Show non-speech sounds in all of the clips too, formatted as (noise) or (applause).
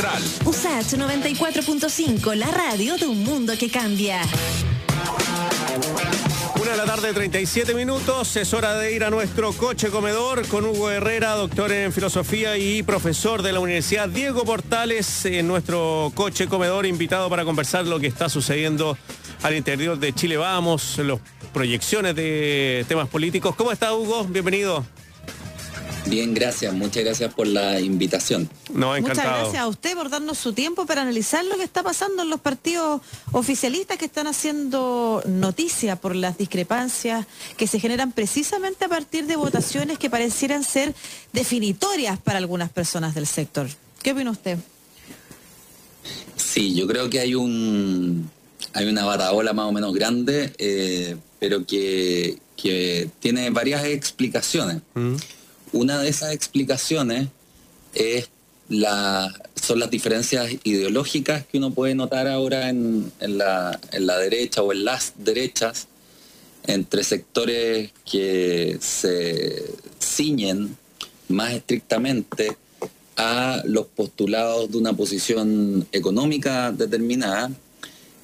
Central. USACH 94.5, la radio de un mundo que cambia. Una de la tarde, 37 minutos. Es hora de ir a nuestro coche comedor con Hugo Herrera, doctor en filosofía y profesor de la Universidad Diego Portales, en nuestro coche comedor, invitado para conversar lo que está sucediendo al interior de Chile. Vamos, las proyecciones de temas políticos. ¿Cómo está Hugo? Bienvenido. Bien, gracias. Muchas gracias por la invitación. No, encantado. Muchas gracias a usted por darnos su tiempo para analizar lo que está pasando en los partidos oficialistas que están haciendo noticia por las discrepancias que se generan precisamente a partir de votaciones que parecieran ser definitorias para algunas personas del sector. ¿Qué opina usted? Sí, yo creo que hay un hay una bataola más o menos grande, eh, pero que, que, tiene varias explicaciones. Mm. Una de esas explicaciones es la, son las diferencias ideológicas que uno puede notar ahora en, la, derecha o en las derechas entre sectores que se ciñen más estrictamente a los postulados de una posición económica determinada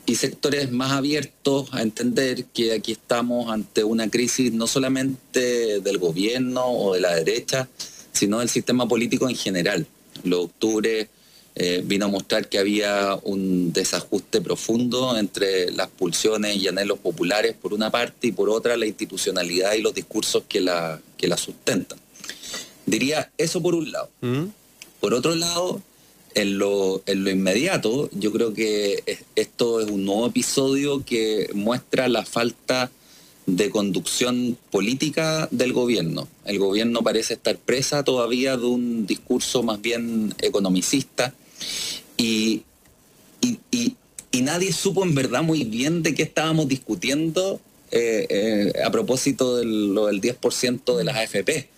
y sectores más abiertos a entender que aquí estamos ante una crisis no solamente del gobierno o de la derecha, sino del sistema político en general. Lo octubre eh, vino a mostrar que había un desajuste profundo entre las pulsiones y anhelos populares por una parte y por otra la institucionalidad y los discursos que la, que la sustentan. Diría eso por un lado. ¿Mm? Por otro lado, en lo, en lo inmediato, yo creo que esto es un nuevo episodio que muestra la falta de conducción política del gobierno. El gobierno parece estar presa todavía de un discurso más bien economicista y, y, nadie supo en verdad muy bien de qué estábamos discutiendo eh, eh, a propósito de lo del 10% de las AFP.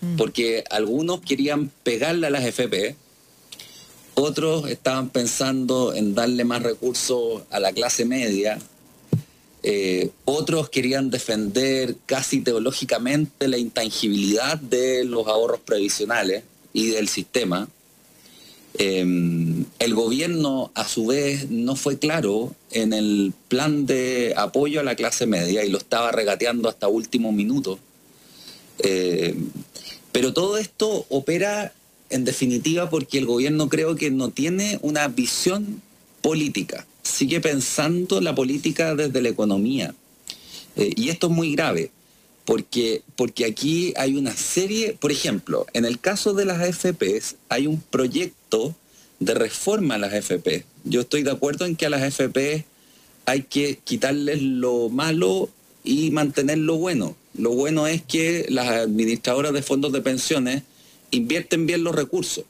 Mm. Porque algunos querían pegarle a las AFP, otros estaban pensando en darle más recursos a la clase media. Eh, otros querían defender casi teológicamente la intangibilidad de los ahorros previsionales y del sistema. Em, el gobierno, a su vez, no fue claro en el plan de apoyo a la clase media y lo estaba regateando hasta último minuto. Eh, pero todo esto opera en definitiva porque el gobierno creo que no tiene una visión política, sigue pensando la política desde la economía. Eh, y esto es muy grave, porque, porque aquí hay una serie, por ejemplo, en el caso de las AFPs hay un proyecto de reforma a las AFP. Yo estoy de acuerdo en que a las AFP hay que quitarles lo malo y mantener lo bueno. Lo bueno es que las administradoras de fondos de pensiones invierten bien los recursos.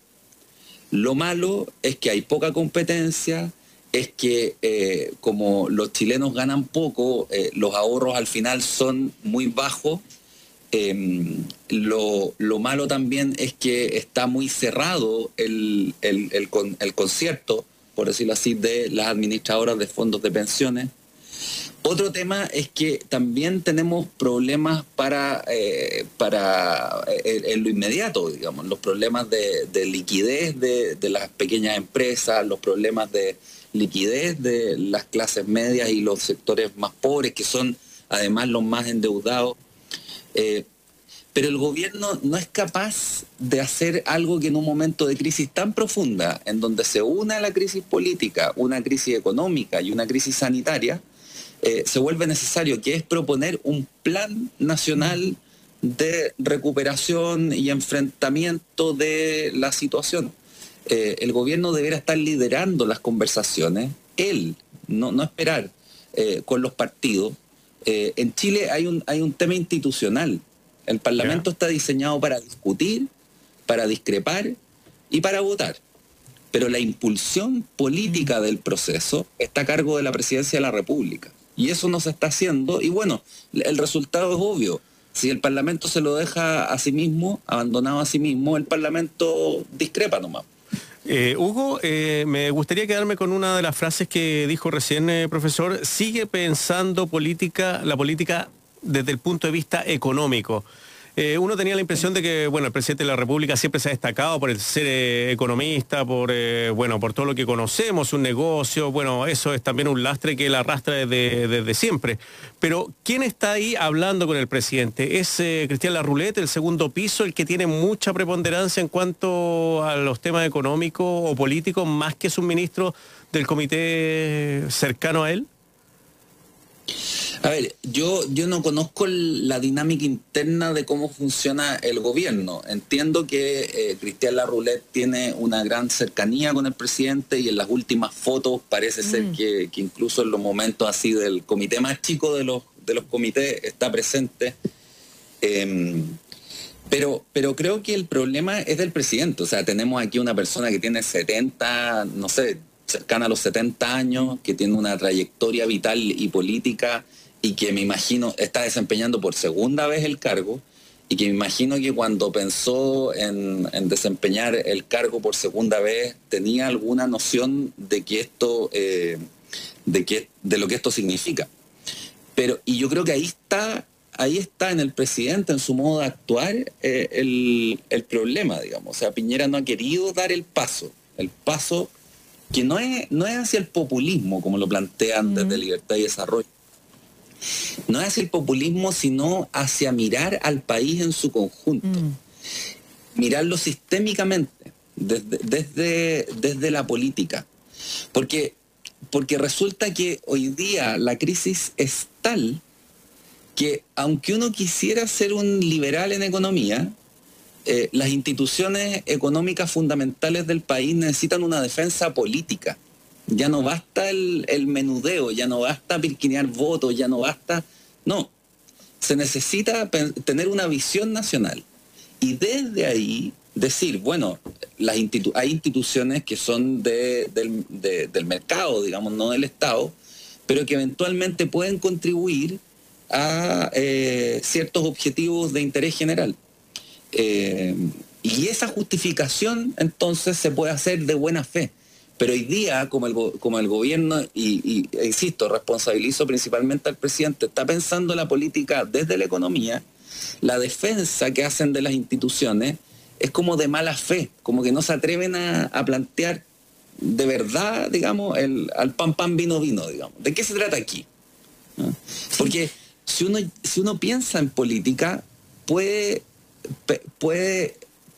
Lo malo es que hay poca competencia, es que eh, como los chilenos ganan poco, eh, los ahorros al final son muy bajos. Em, lo, malo también es que está muy cerrado el, el, el concierto, por decirlo así, de las administradoras de fondos de pensiones. Otro tema es que también tenemos problemas para, eh, para eh, en, lo inmediato, digamos, los problemas de, liquidez de, las pequeñas empresas, los problemas de liquidez de las clases medias y los sectores más pobres, que son además los más endeudados. Eh, pero el gobierno no es capaz de hacer algo que en un momento de crisis tan profunda, en donde se une la crisis política, una crisis económica y una crisis sanitaria, eh, se vuelve necesario, que es proponer un plan nacional de recuperación y enfrentamiento de la situación. Eh, el gobierno deberá estar liderando las conversaciones, él, no, no esperar eh, con los partidos. en Chile hay un, hay un tema institucional. El Parlamento está diseñado para discutir, para discrepar y para votar. Pero la impulsión política del proceso está a cargo de la Presidencia de la República. Y eso no se está haciendo. Y bueno, el resultado es obvio. Si el Parlamento se lo deja a sí mismo, abandonado a sí mismo, el Parlamento discrepa nomás. Eh, Hugo, eh, me gustaría quedarme con una de las frases que dijo recién, eh, profesor. Sigue pensando política, la política desde el punto de vista económico. Eh, uno tenía la impresión de que, bueno, el presidente de la República siempre se ha destacado por el ser eh, economista, por, eh, bueno, por todo lo que conocemos, un negocio, bueno, eso es también un lastre que él arrastra desde, desde siempre. Pero, ¿quién está ahí hablando con el presidente? ¿Es Cristian Larrulete, el segundo piso, el que tiene mucha preponderancia en cuanto a los temas económicos o políticos, más que su ministro del comité cercano a él? A ver, yo, yo no conozco la dinámica interna de cómo funciona el gobierno. Entiendo que eh, Cristian Larroulet tiene una gran cercanía con el presidente y en las últimas fotos parece ser mm. que, incluso en los momentos así del comité más chico de los, de los comités está presente. Em, pero, pero creo que el problema es del presidente. O sea, tenemos aquí una persona que tiene 70, no sé, cercana a los 70 años, que tiene una trayectoria vital y política y que me imagino está desempeñando por segunda vez el cargo y que me imagino que cuando pensó en, desempeñar el cargo por segunda vez tenía alguna noción de que esto eh, de que de lo que esto significa. Pero y yo creo que ahí está ahí está en el presidente en su modo de actuar eh, el, el problema digamos. O sea Piñera no ha querido dar el paso el paso que no es, no es hacia el populismo, como lo plantean desde Libertad y Desarrollo. No es hacia el populismo, sino hacia mirar al país en su conjunto. Mm. Mirarlo sistémicamente, desde, desde, desde, la política. Porque, porque resulta que hoy día la crisis es tal que aunque uno quisiera ser un liberal en economía, eh, las instituciones económicas fundamentales del país necesitan una defensa política. Ya no basta el, menudeo, ya no basta pirquinear votos, ya no basta... No, se necesita tener una visión nacional. Y desde ahí decir, bueno, las hay instituciones que son del, mercado, digamos, no del Estado, pero que eventualmente pueden contribuir a eh, ciertos objetivos de interés general. Eh, y esa justificación entonces se puede hacer de buena fe. Pero hoy día, como el, como el gobierno, y, e insisto, responsabilizo principalmente al presidente, está pensando la política desde la economía, la defensa que hacen de las instituciones es como de mala fe, como que no se atreven a, plantear de verdad, digamos, el, al pan pan vino vino, digamos. ¿De qué se trata aquí? Porque si uno, si uno piensa en política, puede puede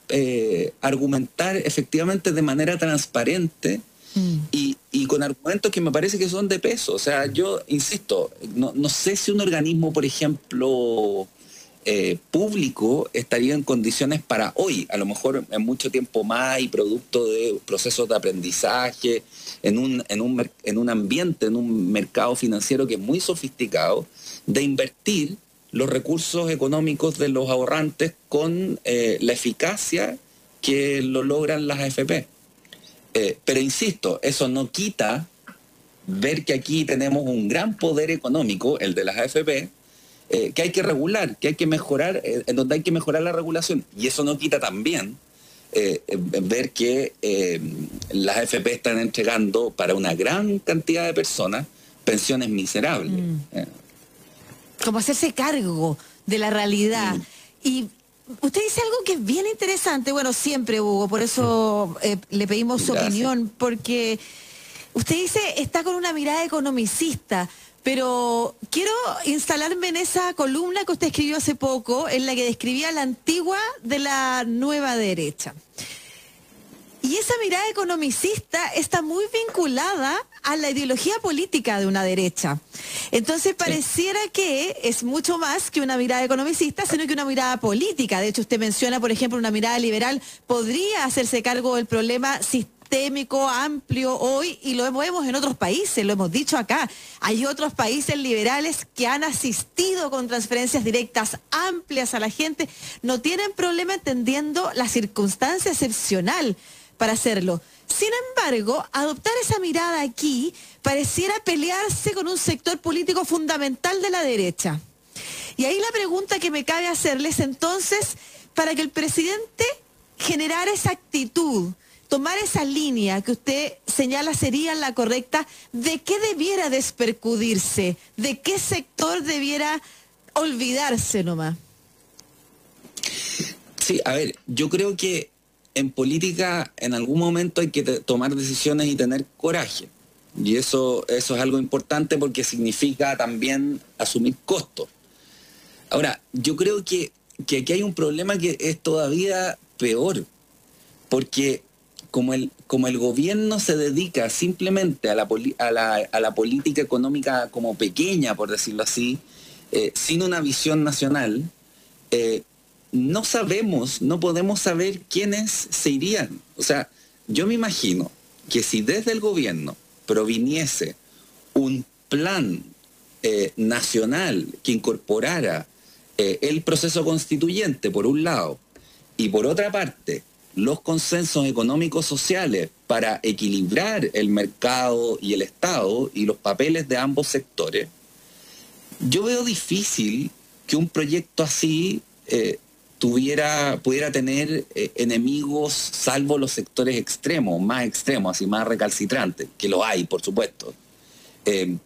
eh, argumentar efectivamente de manera transparente mm. y, con argumentos que me parece que son de peso. O sea, yo insisto, no, sé si un organismo, por ejemplo, eh, público estaría en condiciones para hoy, a lo mejor en mucho tiempo más y producto de procesos de aprendizaje, en un, en un, en un ambiente, en un mercado financiero que es muy sofisticado, de invertir los recursos económicos de los ahorrantes con eh, la eficacia que lo logran las AFP. Eh, pero insisto, eso no quita ver que aquí tenemos un gran poder económico, el de las AFP, eh, que hay que regular, que hay que mejorar, en donde hay que mejorar la regulación. Y eso no quita también ver que las AFP están entregando para una gran cantidad de personas pensiones miserables. Mm como hacerse cargo de la realidad. Y usted dice algo que es bien interesante, bueno, siempre Hugo, por eso eh, le pedimos su opinión, porque usted dice está con una mirada economicista. Pero quiero instalarme en esa columna que usted escribió hace poco, en la que describía la antigua de la nueva derecha. Y esa mirada economicista está muy vinculada a la ideología política de una derecha. Entonces pareciera que es mucho más que una mirada economicista, sino que una mirada política. De hecho, usted menciona, por ejemplo, una mirada liberal podría hacerse cargo del problema sistémico, amplio hoy, y lo vemos en otros países, lo hemos dicho acá. Hay otros países liberales que han asistido con transferencias directas amplias a la gente, no tienen problema entendiendo la circunstancia excepcional para hacerlo. Sin embargo, adoptar esa mirada aquí pareciera pelearse con un sector político fundamental de la derecha. Y ahí la pregunta que me cabe hacerles entonces, para que el presidente generara esa actitud, tomar esa línea que usted señala sería la correcta, ¿de qué debiera despercudirse? ¿De qué sector debiera olvidarse nomás? Sí, a ver, yo creo que en política en algún momento hay que tomar decisiones y tener coraje. Y eso, eso es algo importante porque significa también asumir costos. Ahora, yo creo que, que aquí hay un problema que es todavía peor, porque como el, como el gobierno se dedica simplemente a la, política económica como pequeña, por decirlo así, eh, sin una visión nacional, eh, no sabemos, no podemos saber quiénes se irían. O sea, yo me imagino que si desde el gobierno proviniese un plan eh, nacional que incorporara el proceso constituyente, por un lado, y por otra parte, los consensos económicos sociales para equilibrar el mercado y el Estado y los papeles de ambos sectores, yo veo difícil que un proyecto así eh, tuviera, pudiera tener eh, enemigos salvo los sectores extremos, más extremos, así más recalcitrantes, que lo hay, por supuesto. Eh,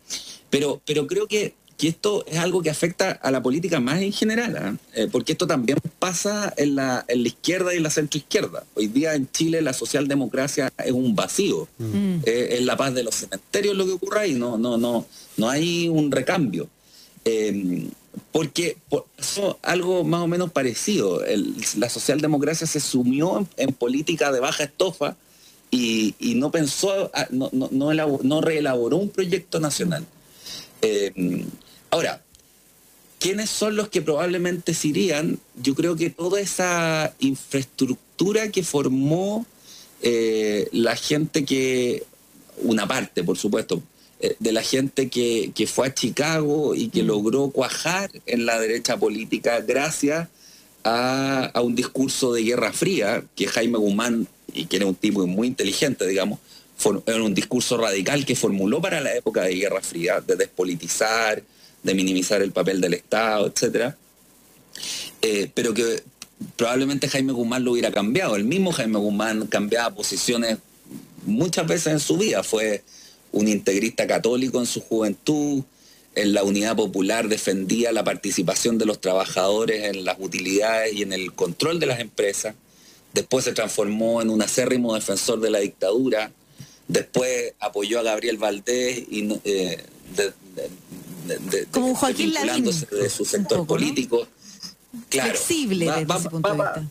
pero, pero creo que que esto es algo que afecta a la política más en general, ¿ah? eh, porque esto también pasa en la, en la izquierda y en la centroizquierda. Hoy día en Chile la socialdemocracia es un vacío, mm. es la paz de los cementerios lo que ocurre ahí, no, no, no, no hay un recambio. Porque pasó algo más o menos parecido. la socialdemocracia se sumió en, política de baja estofa y, no pensó, ah, no, no, no, reelaboró un proyecto nacional. Em, Ahora, ¿quiénes son los que probablemente se irían? Yo creo que toda esa infraestructura que formó eh, la gente que, una parte, por supuesto, eh, de la gente que, fue a Chicago y que mm. logró cuajar en la derecha política gracias a, un discurso de guerra fría que Jaime Guzmán, y que era un tipo muy inteligente, digamos, era un discurso radical que formuló para la época de guerra fría, de despolitizar, de minimizar el papel del Estado, etcétera, eh, pero que probablemente Jaime Guzmán lo hubiera cambiado. El mismo Jaime Guzmán cambiaba posiciones muchas veces en su vida. Fue un integrista católico en su juventud, en la unidad popular defendía la participación de los trabajadores en las utilidades y en el control de las empresas. Después se transformó en un acérrimo defensor de la dictadura. Después apoyó a Gabriel Valdés y eh, de, Como Joaquín de su sector político. Claro, Flexible desde ese punto de vista.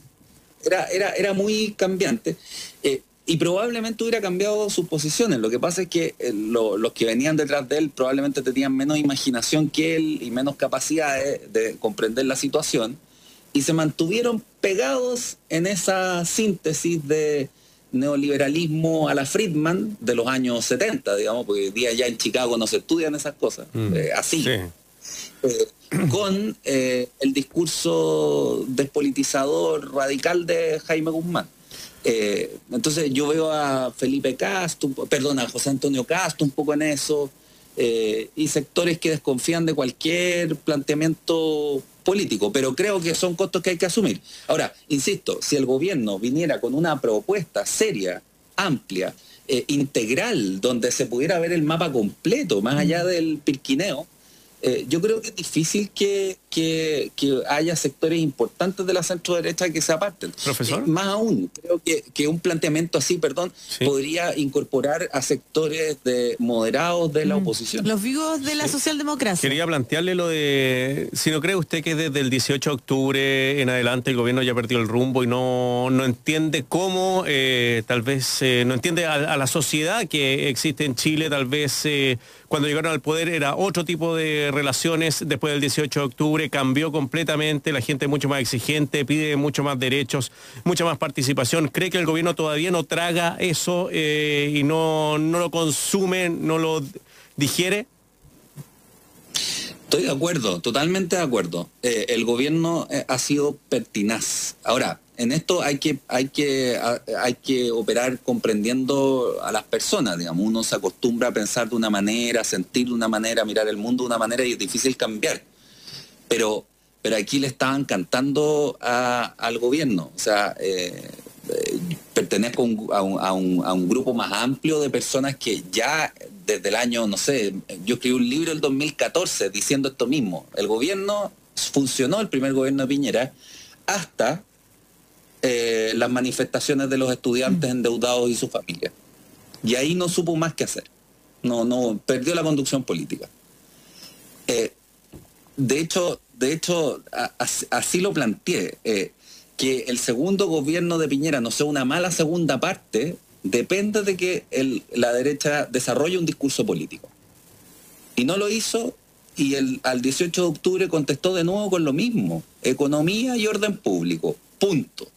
Era, era, era muy cambiante. Eh, y probablemente hubiera cambiado sus posiciones. Lo que pasa es que eh, los que venían detrás de él probablemente tenían menos imaginación que él y menos capacidad de comprender la situación y se mantuvieron pegados en esa síntesis de, neoliberalismo a la Friedman de los años 70, digamos, porque hoy día ya en Chicago no se estudian esas cosas, mm. eh, así. Eh, con el discurso despolitizador radical de Jaime Guzmán. Entonces yo veo a Felipe Castro, perdón, a José Antonio Castro un poco en eso, y sectores que desconfían de cualquier planteamiento político, pero creo que son costos que hay que asumir. Ahora, insisto, si el gobierno viniera con una propuesta seria, amplia, eh, integral, donde se pudiera ver el mapa completo, más allá del pirquineo, eh, yo creo que es difícil que, que, haya sectores importantes de la centro derecha que se aparten. Profesor. Eh, más aún, creo que, que, un planteamiento así, perdón, podría incorporar a sectores de moderados de la mm. oposición. Los vivos de la socialdemocracia. Quería plantearle lo de, si no cree usted que desde el 18 de octubre en adelante el gobierno ya perdió el rumbo y no, no entiende cómo, eh, tal vez, no entiende a, la sociedad que existe en Chile, tal vez cuando llegaron al poder era otro tipo de relaciones, después del 18 de octubre cambió completamente, la gente es mucho más exigente, pide mucho más derechos, mucha más participación. ¿Cree que el gobierno todavía no traga eso eh, y no, no lo consume, no lo digiere? Estoy de acuerdo, totalmente de acuerdo. Eh, el gobierno eh, ha sido pertinaz. Ahora, en esto hay que, hay que, hay que operar comprendiendo a las personas, digamos. Uno se acostumbra a pensar de una manera, sentir de una manera, mirar el mundo de una manera y es difícil cambiar. Pero, pero aquí le estaban cantando al gobierno. O sea, eh, eh, pertenezco a un, a, un, a un, grupo más amplio de personas que ya desde el año, no sé, yo escribí un libro en el 2014 diciendo esto mismo. El gobierno funcionó, el primer gobierno de Piñera, hasta eh, las manifestaciones de los estudiantes mm. endeudados y su familia. Y ahí no supo más qué hacer. No, no, perdió la conducción política. Eh, de hecho, de hecho, así lo planteé. Eh, que el segundo gobierno de Piñera no sea una mala segunda parte depende de que la derecha desarrolle un discurso político. Y no lo hizo y el, al 18 de octubre contestó de nuevo con lo mismo, economía y orden público, punto.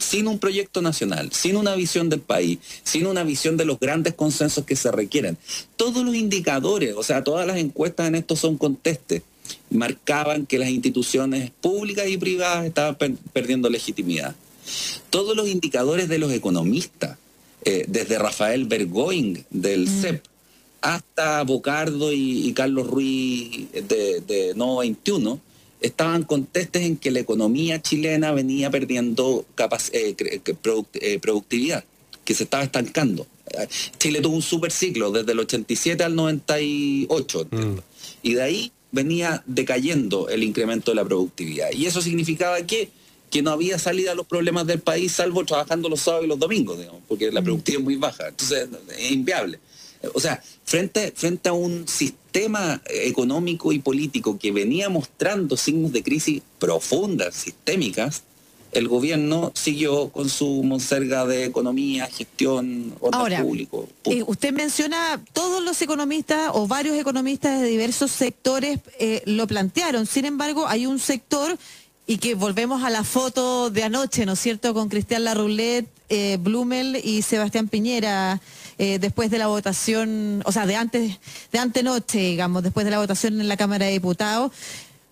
Sin un proyecto nacional, sin una visión del país, sin una visión de los grandes consensos que se requieren. Todos los indicadores, o sea, todas las encuestas en esto son contestes, marcaban que las instituciones públicas y privadas estaban perdiendo legitimidad. Todos los indicadores de los economistas, eh, desde Rafael Bergoing del mm. CEP, hasta Bocardo y, Carlos Ruiz de, de No 21, estaban contestes en que la economía chilena venía perdiendo eh, eh, productividad, que se estaba estancando. Chile tuvo un super ciclo desde el 87 al 98, mm. y de ahí venía decayendo el incremento de la productividad. Y eso significaba que, que no había salida a los problemas del país salvo trabajando los sábados y los domingos, porque la mm. productividad es muy baja. Entonces es inviable. O sea, frente, frente a un sistema económico y político que venía mostrando signos de crisis profundas, sistémicas, el gobierno siguió con su monserga de economía, gestión, orden público. Eh, usted menciona, todos los economistas o varios economistas de diversos sectores eh, lo plantearon. Sin embargo, hay un sector y que volvemos a la foto de anoche, ¿no es cierto?, con Cristian Larroulet, eh, Blumel y Sebastián Piñera. Eh, después de la votación, o sea, de antes, de antenoche, digamos, después de la votación en la Cámara de Diputados.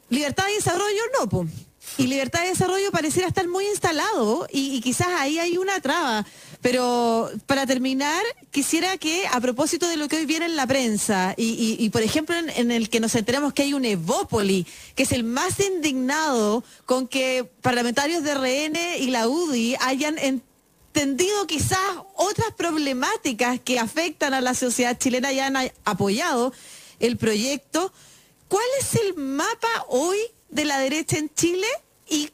Libertad de desarrollo no, pues. Y libertad de desarrollo pareciera estar muy instalado y, quizás ahí hay una traba. Pero para terminar, quisiera que a propósito de lo que hoy viene en la prensa y, por ejemplo en, el que nos enteramos que hay un Evópoli, que es el más indignado con que parlamentarios de RN y la UDI hayan entendido quizás otras problemáticas que afectan a la sociedad chilena y han apoyado el proyecto. ¿Cuál es el mapa hoy de la derecha en Chile y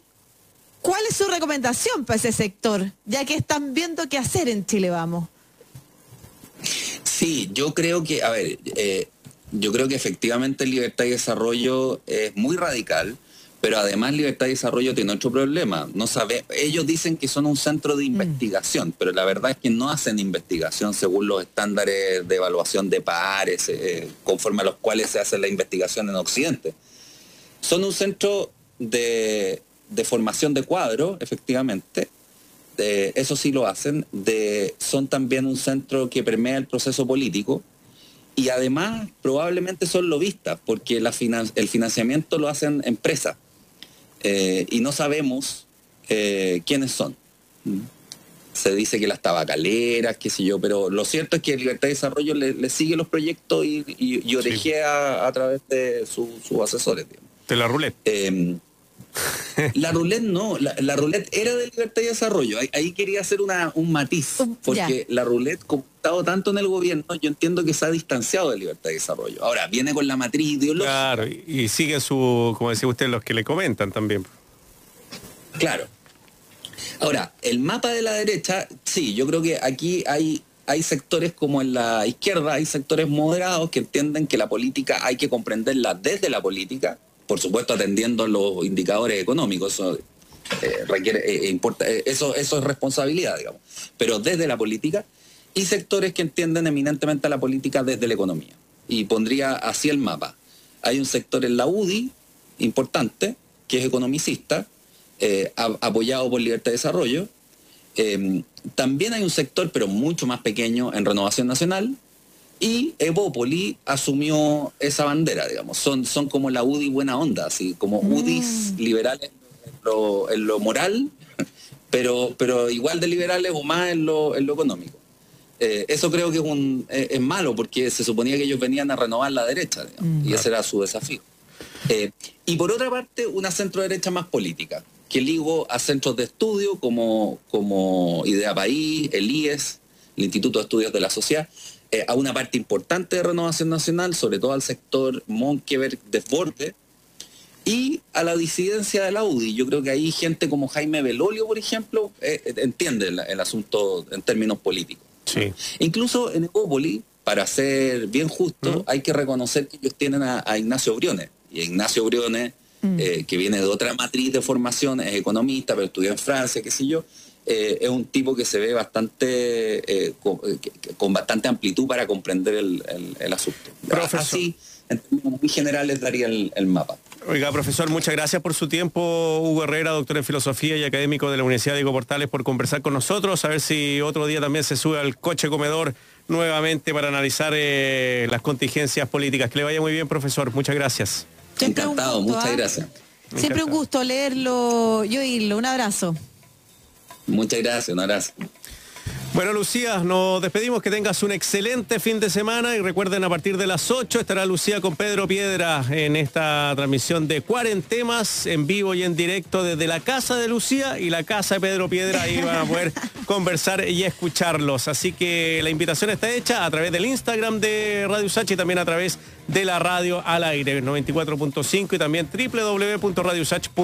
cuál es su recomendación para ese sector, ya que están viendo qué hacer en Chile, vamos? Sí, yo creo que, a ver, eh, yo creo que efectivamente libertad y desarrollo es muy radical pero además Libertad y Desarrollo tiene otro problema. No sabe, ellos dicen que son un centro de mm. investigación, pero la verdad es que no hacen investigación según los estándares de evaluación de pares, eh, conforme a los cuales se hace la investigación en Occidente. Son un centro de, formación de cuadro, efectivamente, eso sí lo hacen, de, son también un centro que permea el proceso político, y además probablemente son lobistas, porque la el financiamiento lo hacen empresas. Eh, y no sabemos eh, quiénes son. Se dice que las tabacaleras, qué sé yo, pero lo cierto es que Libertad de Desarrollo le, sigue los proyectos y, y, orejea a, través de sus asesores. De la ruleta. Em, la roulette no, la, roulette era de libertad y desarrollo. Ahí, quería hacer una, un matiz, porque la roulette, como ha estado tanto en el gobierno, yo entiendo que se ha distanciado de libertad y desarrollo. Ahora, viene con la matriz ideológica. Claro, y, sigue su, como decía usted, los que le comentan también. Claro. Ahora, el mapa de la derecha, sí, yo creo que aquí hay hay sectores como en la izquierda, hay sectores moderados que entienden que la política hay que comprenderla desde la política, por supuesto atendiendo los indicadores económicos, eso eh, eh, eh, eso, eso es responsabilidad, digamos, pero desde la política, y sectores que entienden eminentemente a la política desde la economía. Y pondría así el mapa. Hay un sector en la UDI importante, que es economicista, apoyado por Libertad de Desarrollo. también hay un sector, pero mucho más pequeño, en Renovación Nacional, y Evópoli asumió esa bandera, digamos. Son, son como la UDI buena onda, así como mm. UDIs liberales en lo, moral, (laughs) pero, pero igual de liberales o más en lo, en lo económico. Eh, eso creo que es, un, es, malo porque se suponía que ellos venían a renovar la derecha, digamos, y mm. ese era su desafío. Eh, y por otra parte, una centro derecha más política, que ligo a centros de estudio como, como Idea País, el IES, el Instituto de Estudios de la Sociedad, eh, a una parte importante de Renovación Nacional, sobre todo al sector Monkeberg desborde, y a la disidencia de la UDI. Yo creo que ahí gente como Jaime Belolio, por ejemplo, eh, entiende el, asunto en términos políticos. Sí. Incluso en Ecópoli, para ser bien justo, hay que reconocer que ellos tienen a, Ignacio Briones. Y Ignacio Briones, mm. eh, que viene de otra matriz de formación, es economista, pero estudió en Francia, qué sé yo, es un tipo que se ve bastante con, bastante amplitud para comprender el, asunto. Así, en términos muy generales, daría el mapa. Oiga, profesor, muchas gracias por su tiempo. Hugo Herrera, doctor en filosofía y académico de la Universidad Diego Portales, por conversar con nosotros. A ver si otro día también se sube al coche comedor nuevamente para analizar eh, las contingencias políticas. Que le vaya muy bien, profesor. Muchas gracias. Encantado, muchas ¿ah? gracias. Siempre un gusto leerlo y oírlo. Un abrazo. Muchas gracias, un abrazo. Bueno, Lucía, nos despedimos. Que tengas un excelente fin de semana y recuerden a partir de las 8 estará Lucía con Pedro Piedra en esta transmisión de Cuarentemas en vivo y en directo desde la casa de Lucía y la casa de Pedro Piedra. Ahí van a poder (laughs) conversar y escucharlos. Así que la invitación está hecha a través del Instagram de Radio Sachi y también a través de la radio al aire 94.5 y también www.radiosach.com